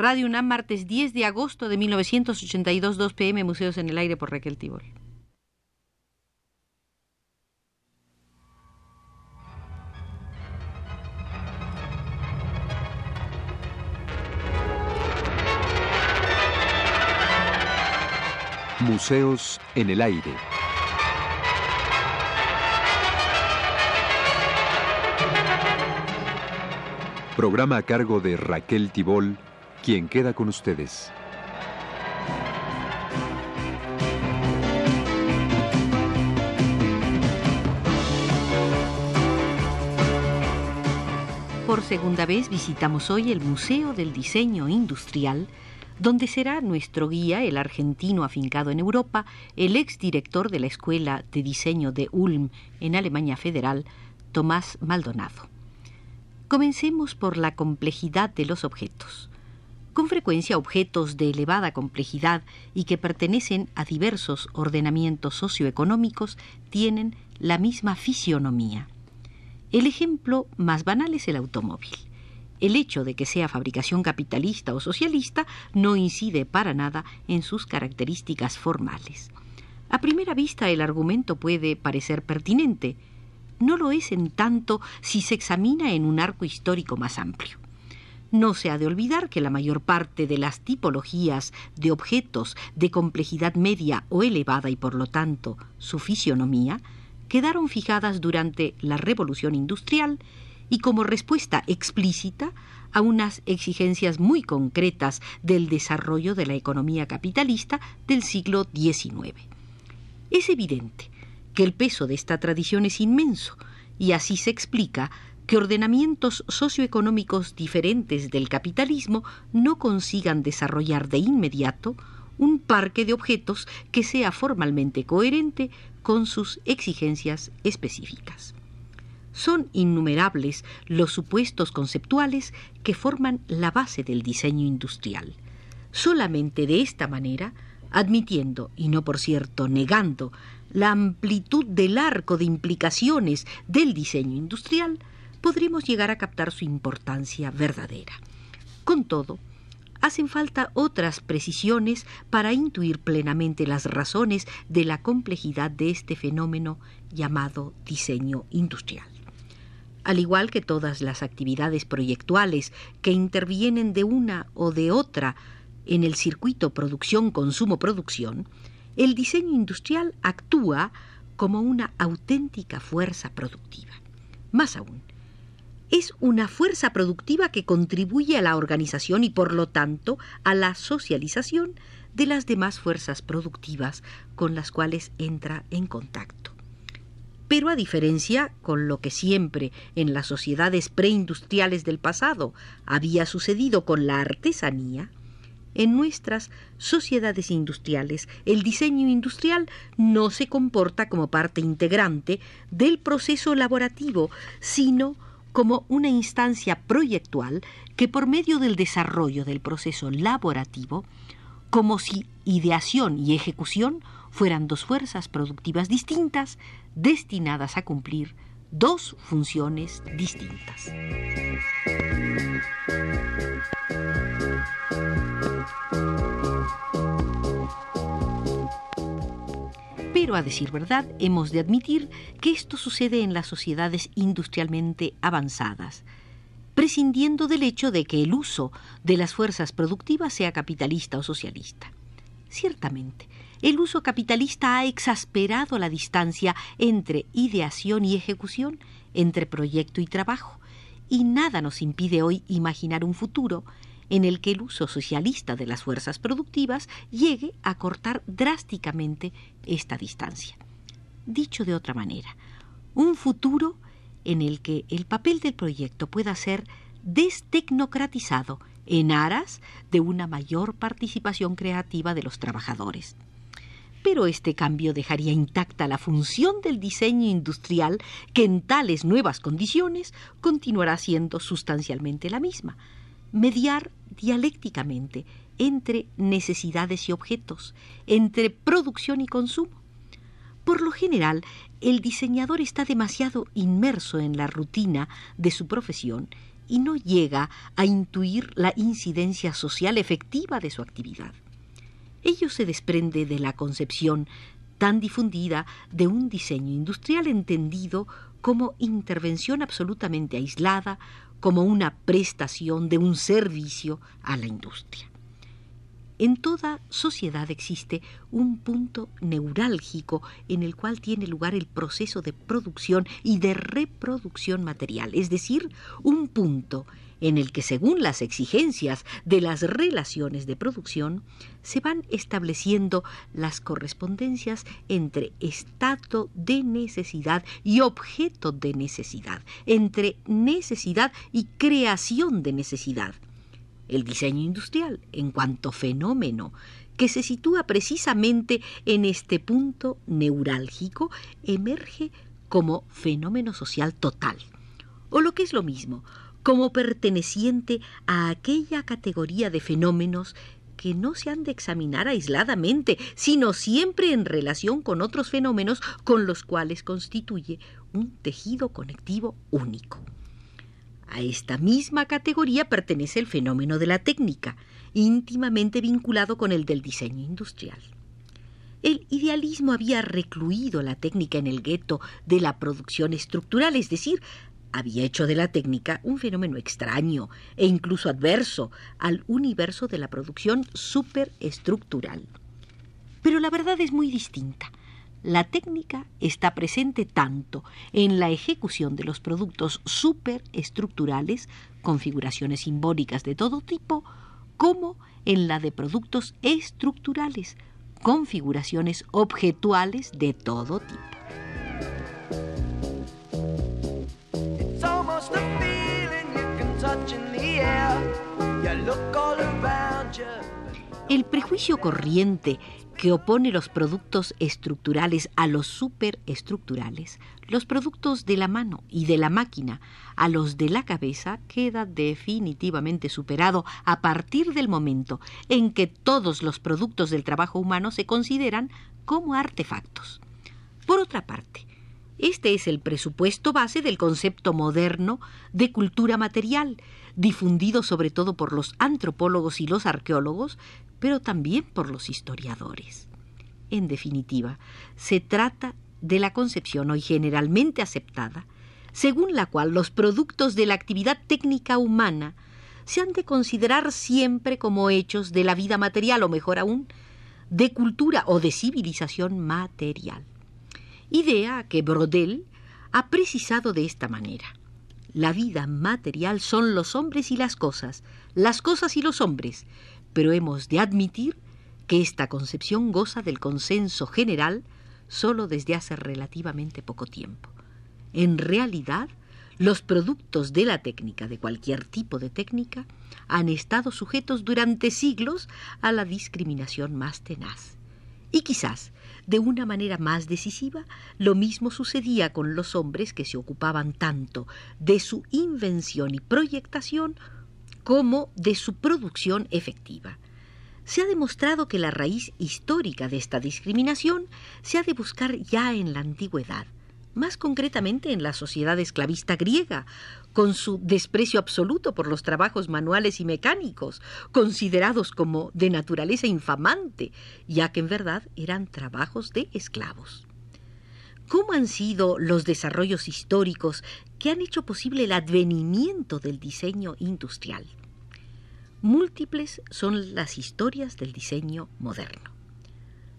Radio UNAM, martes 10 de agosto de 1982, 2 pm, Museos en el Aire por Raquel Tibol. Museos en el Aire. Programa a cargo de Raquel Tibol, quien queda con ustedes. Por segunda vez visitamos hoy el Museo del Diseño Industrial, donde será nuestro guía, el argentino afincado en Europa, el exdirector de la Escuela de Diseño de Ulm en Alemania Federal, Tomás Maldonado. Comencemos por la complejidad de los objetos. Con frecuencia objetos de elevada complejidad y que pertenecen a diversos ordenamientos socioeconómicos tienen la misma fisionomía. El ejemplo más banal es el automóvil. El hecho de que sea fabricación capitalista o socialista no incide para nada en sus características formales. A primera vista el argumento puede parecer pertinente, no lo es en tanto si se examina en un arco histórico más amplio. No se ha de olvidar que la mayor parte de las tipologías de objetos de complejidad media o elevada y por lo tanto su fisionomía quedaron fijadas durante la Revolución Industrial y como respuesta explícita a unas exigencias muy concretas del desarrollo de la economía capitalista del siglo XIX. Es evidente que el peso de esta tradición es inmenso y así se explica que ordenamientos socioeconómicos diferentes del capitalismo no consigan desarrollar de inmediato un parque de objetos que sea formalmente coherente con sus exigencias específicas. Son innumerables los supuestos conceptuales que forman la base del diseño industrial. Solamente de esta manera, admitiendo, y no por cierto negando, la amplitud del arco de implicaciones del diseño industrial, podremos llegar a captar su importancia verdadera. Con todo, hacen falta otras precisiones para intuir plenamente las razones de la complejidad de este fenómeno llamado diseño industrial. Al igual que todas las actividades proyectuales que intervienen de una o de otra en el circuito producción-consumo-producción, el diseño industrial actúa como una auténtica fuerza productiva. Más aún, es una fuerza productiva que contribuye a la organización y por lo tanto a la socialización de las demás fuerzas productivas con las cuales entra en contacto. Pero a diferencia con lo que siempre en las sociedades preindustriales del pasado había sucedido con la artesanía, en nuestras sociedades industriales, el diseño industrial no se comporta como parte integrante del proceso elaborativo, sino como una instancia proyectual que por medio del desarrollo del proceso elaborativo, como si ideación y ejecución fueran dos fuerzas productivas distintas destinadas a cumplir dos funciones distintas. Pero a decir verdad, hemos de admitir que esto sucede en las sociedades industrialmente avanzadas, prescindiendo del hecho de que el uso de las fuerzas productivas sea capitalista o socialista. Ciertamente, el uso capitalista ha exasperado la distancia entre ideación y ejecución, entre proyecto y trabajo, y nada nos impide hoy imaginar un futuro en el que el uso socialista de las fuerzas productivas llegue a cortar drásticamente esta distancia. Dicho de otra manera, un futuro en el que el papel del proyecto pueda ser destecnocratizado en aras de una mayor participación creativa de los trabajadores. Pero este cambio dejaría intacta la función del diseño industrial que en tales nuevas condiciones continuará siendo sustancialmente la misma, mediar dialécticamente entre necesidades y objetos, entre producción y consumo. Por lo general, el diseñador está demasiado inmerso en la rutina de su profesión y no llega a intuir la incidencia social efectiva de su actividad. Ello se desprende de la concepción tan difundida de un diseño industrial entendido como intervención absolutamente aislada, como una prestación de un servicio a la industria. En toda sociedad existe un punto neurálgico en el cual tiene lugar el proceso de producción y de reproducción material, es decir, un punto en el que según las exigencias de las relaciones de producción se van estableciendo las correspondencias entre estado de necesidad y objeto de necesidad, entre necesidad y creación de necesidad. El diseño industrial en cuanto fenómeno que se sitúa precisamente en este punto neurálgico, emerge como fenómeno social total, o lo que es lo mismo, como perteneciente a aquella categoría de fenómenos que no se han de examinar aisladamente, sino siempre en relación con otros fenómenos con los cuales constituye un tejido conectivo único. A esta misma categoría pertenece el fenómeno de la técnica, íntimamente vinculado con el del diseño industrial. El idealismo había recluido la técnica en el gueto de la producción estructural, es decir, había hecho de la técnica un fenómeno extraño e incluso adverso al universo de la producción superestructural. Pero la verdad es muy distinta. La técnica está presente tanto en la ejecución de los productos superestructurales, configuraciones simbólicas de todo tipo, como en la de productos estructurales, configuraciones objetuales de todo tipo. El prejuicio corriente que opone los productos estructurales a los superestructurales, los productos de la mano y de la máquina a los de la cabeza, queda definitivamente superado a partir del momento en que todos los productos del trabajo humano se consideran como artefactos. Por otra parte, este es el presupuesto base del concepto moderno de cultura material, difundido sobre todo por los antropólogos y los arqueólogos, pero también por los historiadores. En definitiva, se trata de la concepción hoy generalmente aceptada, según la cual los productos de la actividad técnica humana se han de considerar siempre como hechos de la vida material, o mejor aún, de cultura o de civilización material. Idea que Brodel ha precisado de esta manera. La vida material son los hombres y las cosas, las cosas y los hombres, pero hemos de admitir que esta concepción goza del consenso general solo desde hace relativamente poco tiempo. En realidad, los productos de la técnica, de cualquier tipo de técnica, han estado sujetos durante siglos a la discriminación más tenaz. Y quizás, de una manera más decisiva, lo mismo sucedía con los hombres que se ocupaban tanto de su invención y proyectación como de su producción efectiva. Se ha demostrado que la raíz histórica de esta discriminación se ha de buscar ya en la antigüedad, más concretamente en la sociedad esclavista griega, con su desprecio absoluto por los trabajos manuales y mecánicos, considerados como de naturaleza infamante, ya que en verdad eran trabajos de esclavos. ¿Cómo han sido los desarrollos históricos que han hecho posible el advenimiento del diseño industrial? Múltiples son las historias del diseño moderno.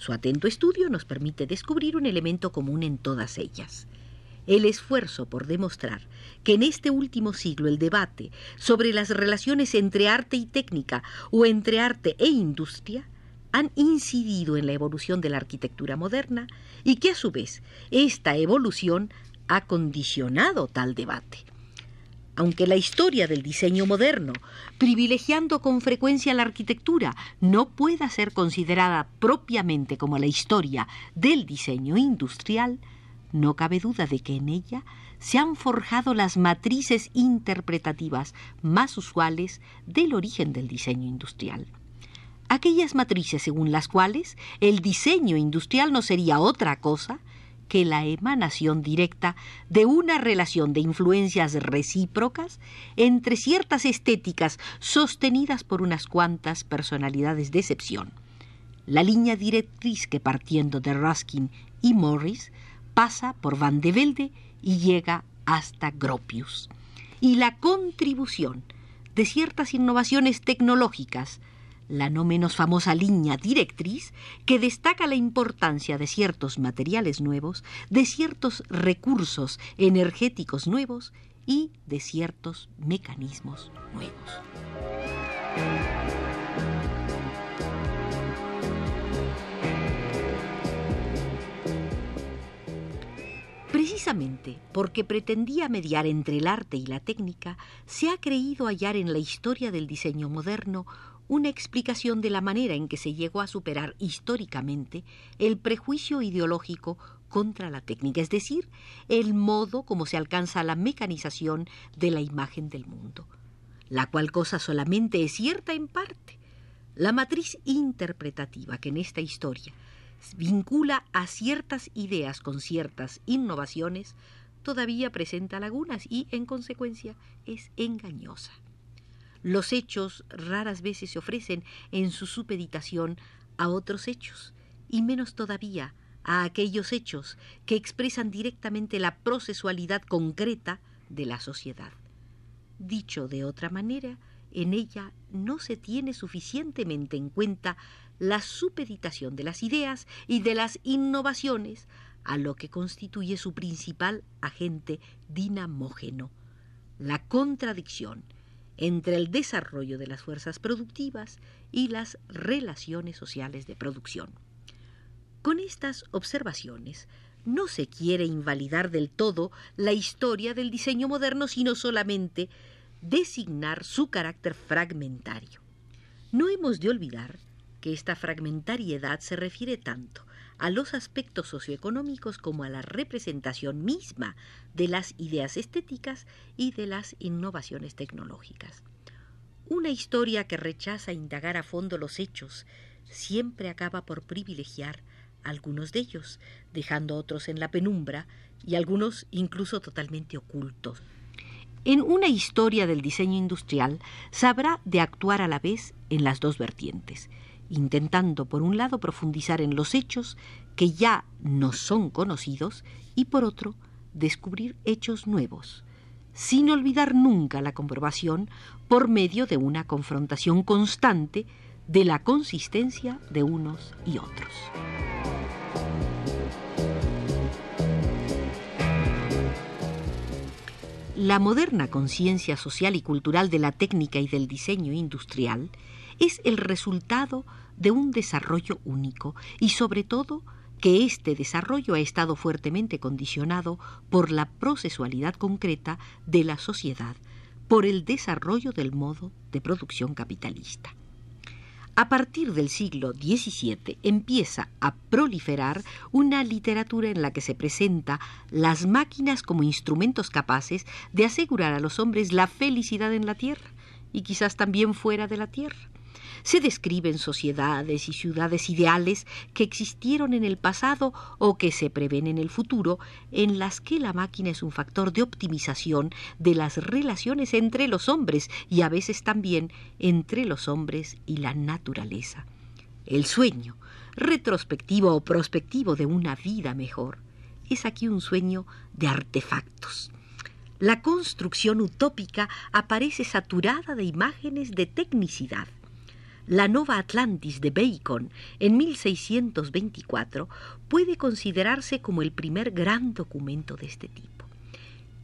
Su atento estudio nos permite descubrir un elemento común en todas ellas. El esfuerzo por demostrar que en este último siglo el debate sobre las relaciones entre arte y técnica o entre arte e industria han incidido en la evolución de la arquitectura moderna y que a su vez esta evolución ha condicionado tal debate aunque la historia del diseño moderno, privilegiando con frecuencia la arquitectura, no pueda ser considerada propiamente como la historia del diseño industrial, no cabe duda de que en ella se han forjado las matrices interpretativas más usuales del origen del diseño industrial. Aquellas matrices según las cuales el diseño industrial no sería otra cosa que la emanación directa de una relación de influencias recíprocas entre ciertas estéticas sostenidas por unas cuantas personalidades de excepción. La línea directriz que partiendo de Ruskin y Morris pasa por Van de Velde y llega hasta Gropius. Y la contribución de ciertas innovaciones tecnológicas la no menos famosa línea directriz que destaca la importancia de ciertos materiales nuevos, de ciertos recursos energéticos nuevos y de ciertos mecanismos nuevos. Precisamente porque pretendía mediar entre el arte y la técnica, se ha creído hallar en la historia del diseño moderno una explicación de la manera en que se llegó a superar históricamente el prejuicio ideológico contra la técnica, es decir, el modo como se alcanza la mecanización de la imagen del mundo, la cual cosa solamente es cierta en parte. La matriz interpretativa que en esta historia vincula a ciertas ideas con ciertas innovaciones, todavía presenta lagunas y, en consecuencia, es engañosa. Los hechos raras veces se ofrecen en su supeditación a otros hechos, y menos todavía a aquellos hechos que expresan directamente la procesualidad concreta de la sociedad. Dicho de otra manera, en ella no se tiene suficientemente en cuenta la supeditación de las ideas y de las innovaciones a lo que constituye su principal agente dinamógeno, la contradicción entre el desarrollo de las fuerzas productivas y las relaciones sociales de producción. Con estas observaciones, no se quiere invalidar del todo la historia del diseño moderno, sino solamente designar su carácter fragmentario. No hemos de olvidar que esta fragmentariedad se refiere tanto a los aspectos socioeconómicos como a la representación misma de las ideas estéticas y de las innovaciones tecnológicas. Una historia que rechaza indagar a fondo los hechos siempre acaba por privilegiar algunos de ellos, dejando otros en la penumbra y algunos incluso totalmente ocultos. En una historia del diseño industrial sabrá de actuar a la vez en las dos vertientes, intentando por un lado profundizar en los hechos que ya no son conocidos y por otro descubrir hechos nuevos, sin olvidar nunca la comprobación por medio de una confrontación constante de la consistencia de unos y otros. La moderna conciencia social y cultural de la técnica y del diseño industrial es el resultado de un desarrollo único y sobre todo que este desarrollo ha estado fuertemente condicionado por la procesualidad concreta de la sociedad, por el desarrollo del modo de producción capitalista. A partir del siglo XVII empieza a proliferar una literatura en la que se presenta las máquinas como instrumentos capaces de asegurar a los hombres la felicidad en la tierra y quizás también fuera de la tierra se describen sociedades y ciudades ideales que existieron en el pasado o que se prevén en el futuro, en las que la máquina es un factor de optimización de las relaciones entre los hombres y a veces también entre los hombres y la naturaleza. El sueño, retrospectivo o prospectivo de una vida mejor, es aquí un sueño de artefactos. La construcción utópica aparece saturada de imágenes de tecnicidad. La Nova Atlantis de Bacon en 1624 puede considerarse como el primer gran documento de este tipo.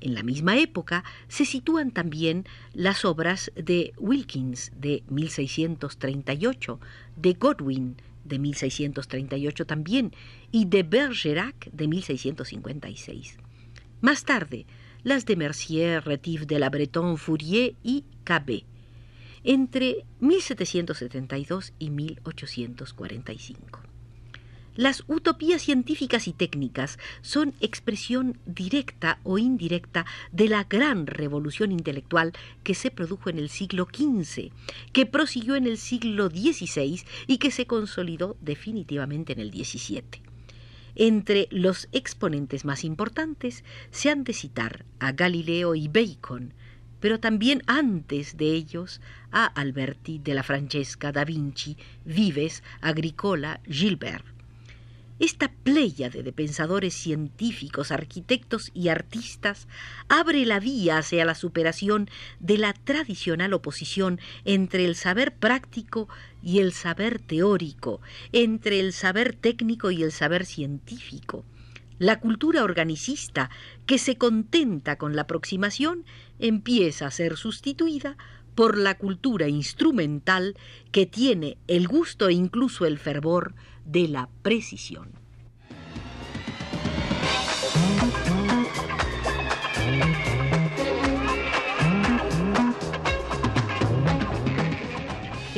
En la misma época se sitúan también las obras de Wilkins de 1638, de Godwin de 1638 también y de Bergerac de 1656. Más tarde, las de Mercier, Retif de la Breton, Fourier y Cabet entre 1772 y 1845. Las utopías científicas y técnicas son expresión directa o indirecta de la gran revolución intelectual que se produjo en el siglo XV, que prosiguió en el siglo XVI y que se consolidó definitivamente en el XVII. Entre los exponentes más importantes se han de citar a Galileo y Bacon, pero también antes de ellos a Alberti de la Francesca, Da Vinci, Vives, Agricola, Gilbert. Esta pléyade de pensadores científicos, arquitectos y artistas abre la vía hacia la superación de la tradicional oposición entre el saber práctico y el saber teórico, entre el saber técnico y el saber científico. La cultura organicista, que se contenta con la aproximación, empieza a ser sustituida por la cultura instrumental que tiene el gusto e incluso el fervor de la precisión.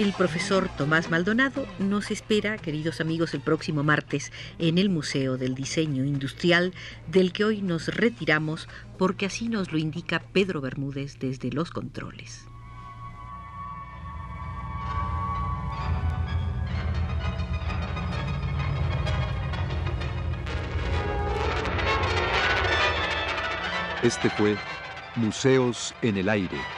El profesor Tomás Maldonado nos espera, queridos amigos, el próximo martes en el Museo del Diseño Industrial, del que hoy nos retiramos porque así nos lo indica Pedro Bermúdez desde los controles. Este fue Museos en el Aire.